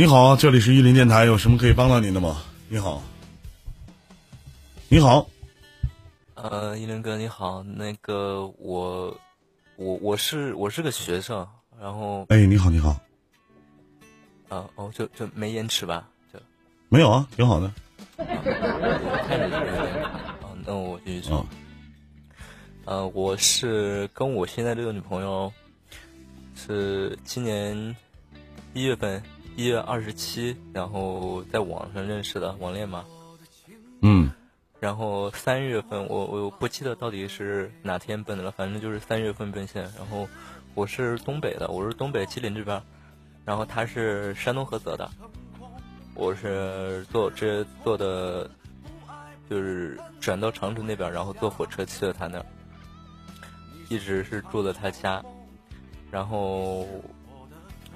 你好，这里是玉林电台，有什么可以帮到您的吗？你好，你好，呃，依林哥你好，那个我我我是我是个学生，然后哎，你好，你好，啊哦就就没延迟吧？就没有啊，挺好的。啊，那我继续说啊。呃，我是跟我现在这个女朋友是今年一月份一月二十七，然后在网上认识的网恋嘛。嗯然后三月份我我不记得到底是哪天奔的了，反正就是三月份奔现。然后我是东北的，我是东北吉林这边，然后他是山东菏泽的，我是坐这坐的，就是转到长春那边，然后坐火车去了他那儿，一直是住在他家，然后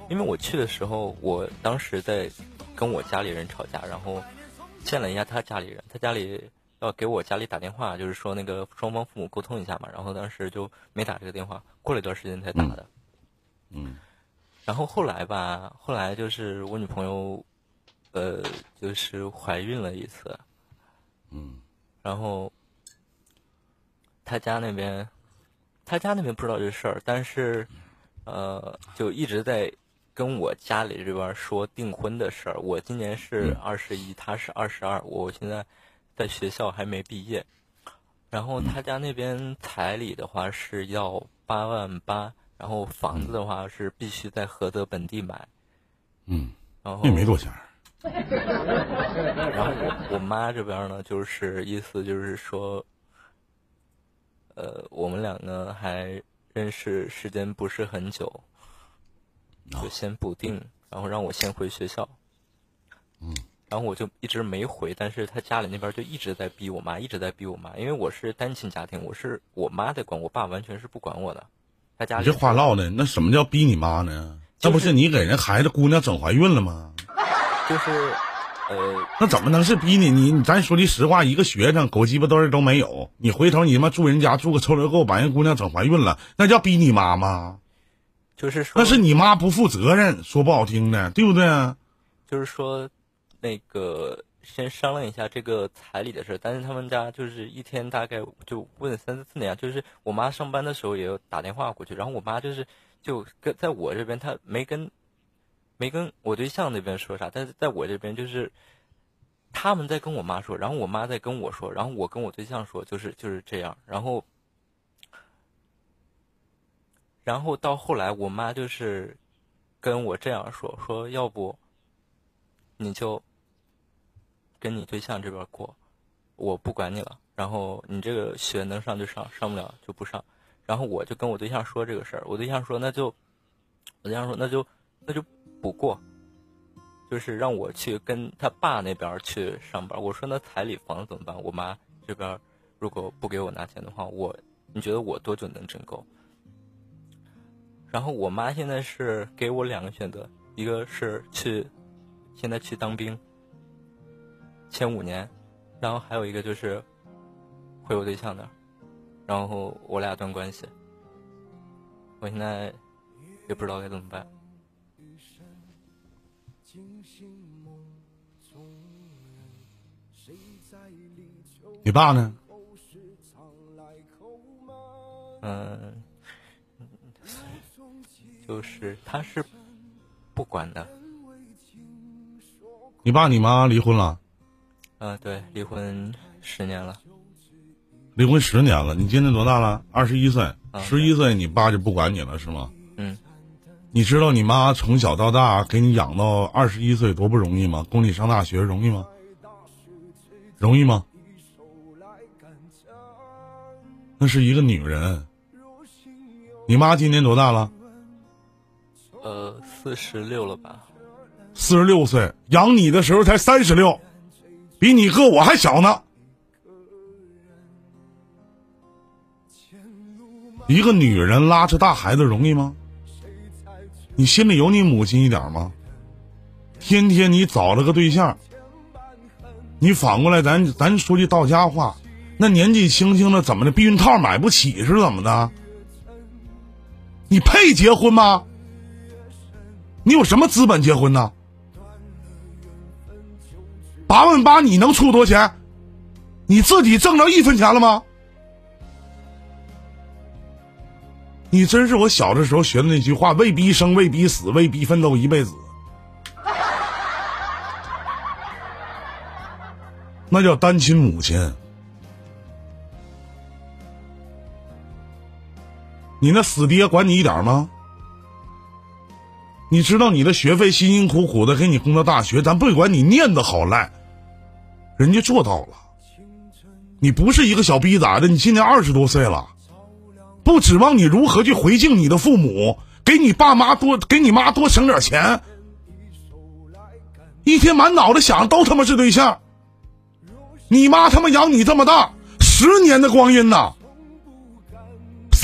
因为我去的时候，我当时在跟我家里人吵架，然后见了一下他家里人，他家里要给我家里打电话，就是说那个双方父母沟通一下嘛，然后当时就没打这个电话，过了一段时间才打的。嗯然后后来吧，后来就是我女朋友，呃，就是怀孕了一次，嗯然后他家那边，他家那边不知道这事儿，但是，呃，就一直在跟我家里这边说订婚的事儿。我今年是嗯二十一，他是二十二，我现在在学校还没毕业。然后他家那边彩礼的话是要八万八，然后房子的话是必须在菏泽本地买。嗯，然后那也没多钱。然后我我妈这边呢，就是意思就是说，呃，我们两个还认识时间不是很久，就先不定，然后让我先回学校。嗯。然后我就一直没回，但是他家里那边就一直在逼我妈，一直在逼我妈，因为我是单亲家庭，我是我妈在管我爸，完全是不管我的。他家里你这话唠的，那什么叫逼你妈呢？那就是不是你给人孩子姑娘整怀孕了吗？就是，呃，那怎么能是逼你？你你咱说句实话，一个学生狗鸡巴嘚儿都没有，你回头你他妈住人家住个臭流沟，把人姑娘整怀孕了，那叫逼你妈吗？就是说，那是你妈不负责任，说不好听的，对不对？就是说，那个先商量一下这个彩礼的事，但是他们家就是一天大概就问三四次那样，就是我妈上班的时候也有打电话过去，然后我妈就是就跟在我这边，她没跟没跟我对象那边说啥，但是在我这边就是他们在跟我妈说，然后我妈在跟我说，然后我跟我对象说，就是就是这样，然后然后到后来我妈就是跟我这样说，说要不。你就跟你对象这边过，我不管你了。然后你这个学能上就上，上不了就不上。然后我就跟我对象说这个事儿，我对象说那就，我对象说那就那就不过，就是让我去跟他爸那边去上班。我说那彩礼房怎么办？我妈这边如果不给我拿钱的话，我你觉得我多久能挣够？然后我妈现在是给我两个选择，一个是去。现在去当兵，签五年，然后还有一个就是回我对象那儿，然后我俩断关系。我现在也不知道该怎么办。你爸呢？嗯，就是他是不管的。你爸你妈离婚了？嗯，对，离婚十年了。离婚十年了，你今年多大了？二十一岁。啊十一岁，你爸就不管你了是吗？嗯，你知道你妈从小到大给你养到二十一岁多不容易吗？供你上大学容易吗？容易吗？那是一个女人。你妈今年多大了？呃，四十六了吧？四十六岁，养你的时候才三十六，比你哥我还小呢。一个女人拉扯大孩子容易吗？你心里有你母亲一点吗？天天你找了个对象，你反过来咱咱说句到家话，那年纪轻轻的怎么的，避孕套买不起是怎么的？你配结婚吗？你有什么资本结婚呢？八万八你能出多少钱？你自己挣着一分钱了吗？你真是我小的时候学的那句话：未必生，未必死，未必奋斗一辈子。那叫单亲母亲。你那死爹管你一点吗？你知道你的学费辛辛苦苦的给你供到大学，咱不管你念的好赖，人家做到了。你不是一个小逼崽子，你今年二十多岁了，不指望你如何去回敬你的父母，给你爸妈多给你妈多省点钱，一天满脑子想的都他妈是对象。你妈他妈养你这么大，十年的光阴呐，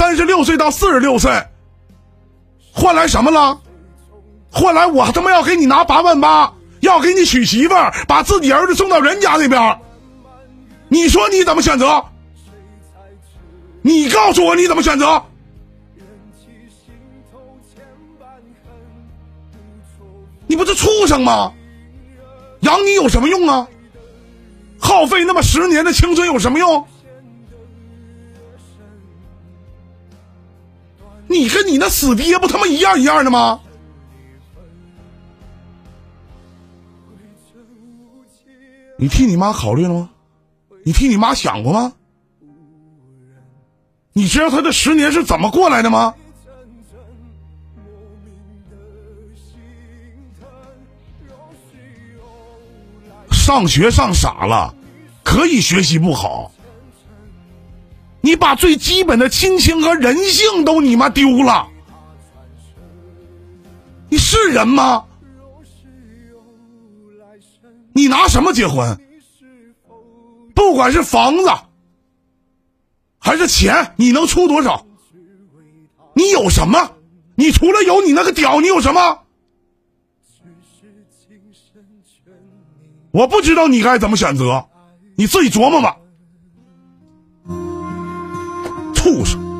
三十六岁到四十六岁，换来什么了？换来我他妈要给你拿八万八，要给你娶媳妇儿，把自己儿子送到人家那边。你说你怎么选择？你告诉我你怎么选择？你不是畜生吗？养你有什么用啊？耗费那么十年的青春有什么用？你跟你那死爹不他妈一样一样的吗？你替你妈考虑了吗？你替你妈想过吗？你知道他这十年是怎么过来的吗？上学上傻了，可以学习不好，你把最基本的亲情和人性都你妈丢了，你是人吗？你拿什么结婚？不管是房子还是钱，你能出多少？你有什么？你除了有你那个屌，你有什么？我不知道你该怎么选择，你自己琢磨吧。畜生！